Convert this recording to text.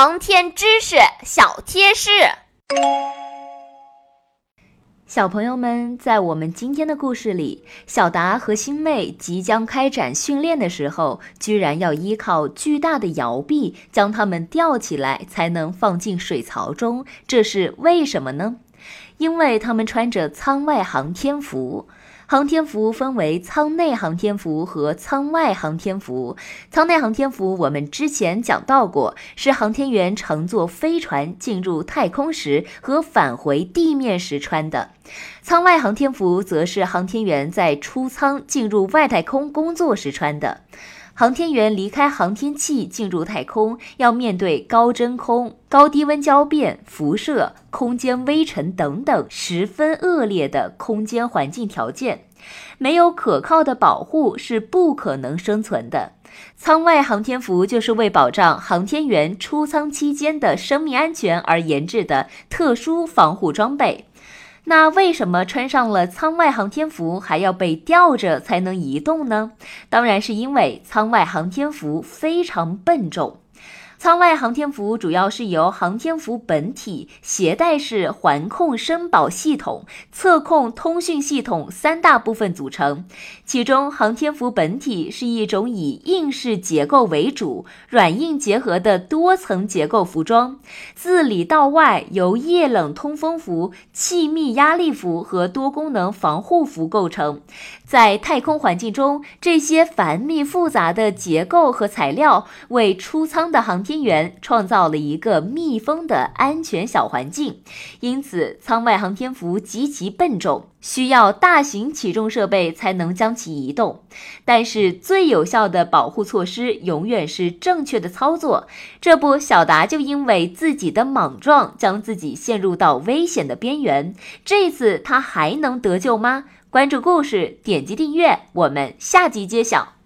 航天知识小贴士。小朋友们，在我们今天的故事里，小达和星妹即将开展训练的时候，居然要依靠巨大的摇臂将它们吊起来，才能放进水槽中。这是为什么呢？因为他们穿着舱外航天服。航天服分为舱内航天服和舱外航天服。舱内航天服我们之前讲到过，是航天员乘坐飞船进入太空时和返回地面时穿的。舱外航天服则是航天员在出舱进入外太空工作时穿的。航天员离开航天器进入太空，要面对高真空、高低温交变、辐射、空间微尘等等十分恶劣的空间环境条件，没有可靠的保护是不可能生存的。舱外航天服就是为保障航天员出舱期间的生命安全而研制的特殊防护装备。那为什么穿上了舱外航天服还要被吊着才能移动呢？当然是因为舱外航天服非常笨重。舱外航天服主要是由航天服本体、携带式环控声保系统、测控通讯系统三大部分组成。其中，航天服本体是一种以硬式结构为主、软硬结合的多层结构服装，自里到外由液冷通风服、气密压力服和多功能防护服构成。在太空环境中，这些繁密复杂的结构和材料为出舱的航天天员创造了一个密封的安全小环境，因此舱外航天服极其笨重，需要大型起重设备才能将其移动。但是最有效的保护措施永远是正确的操作。这不，小达就因为自己的莽撞，将自己陷入到危险的边缘。这次他还能得救吗？关注故事，点击订阅，我们下集揭晓。